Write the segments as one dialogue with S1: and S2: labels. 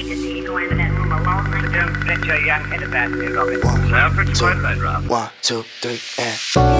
S1: agency go into that room alone
S2: Don't
S3: Robin.
S4: One, two, three, and.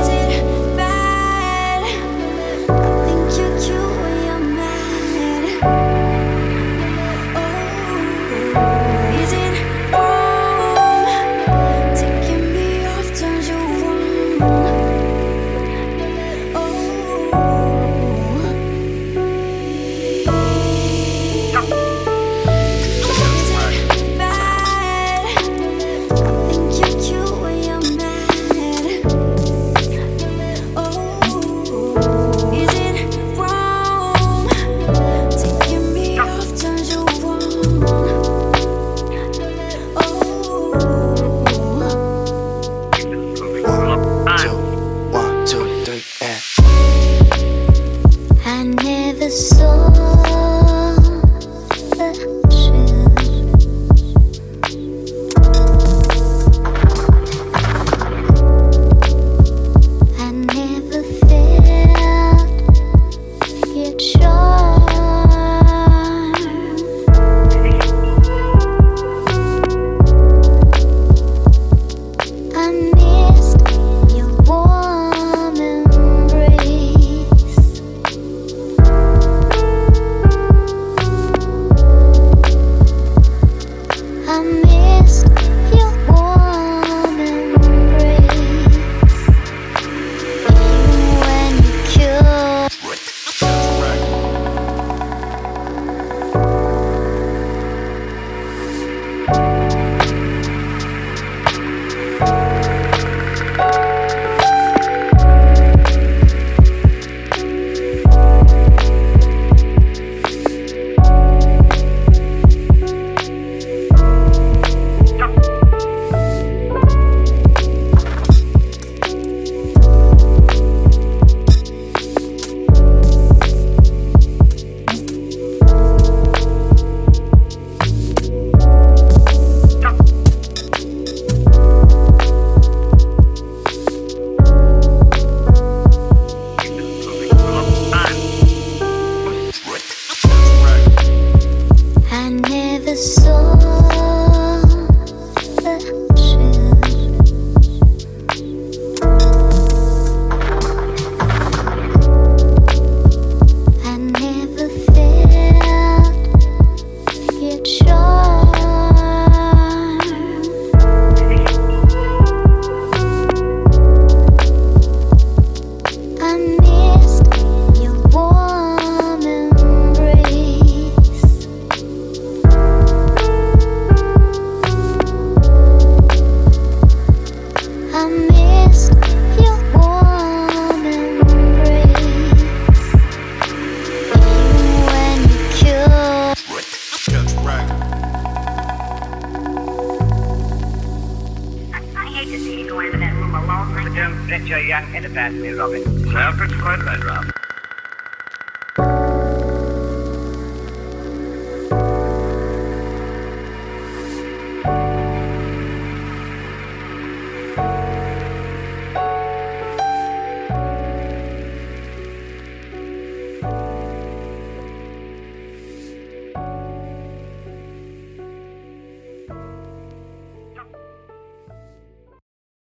S2: Don't let your Young head about me, Robin. Well,
S3: that's quite right, Robin.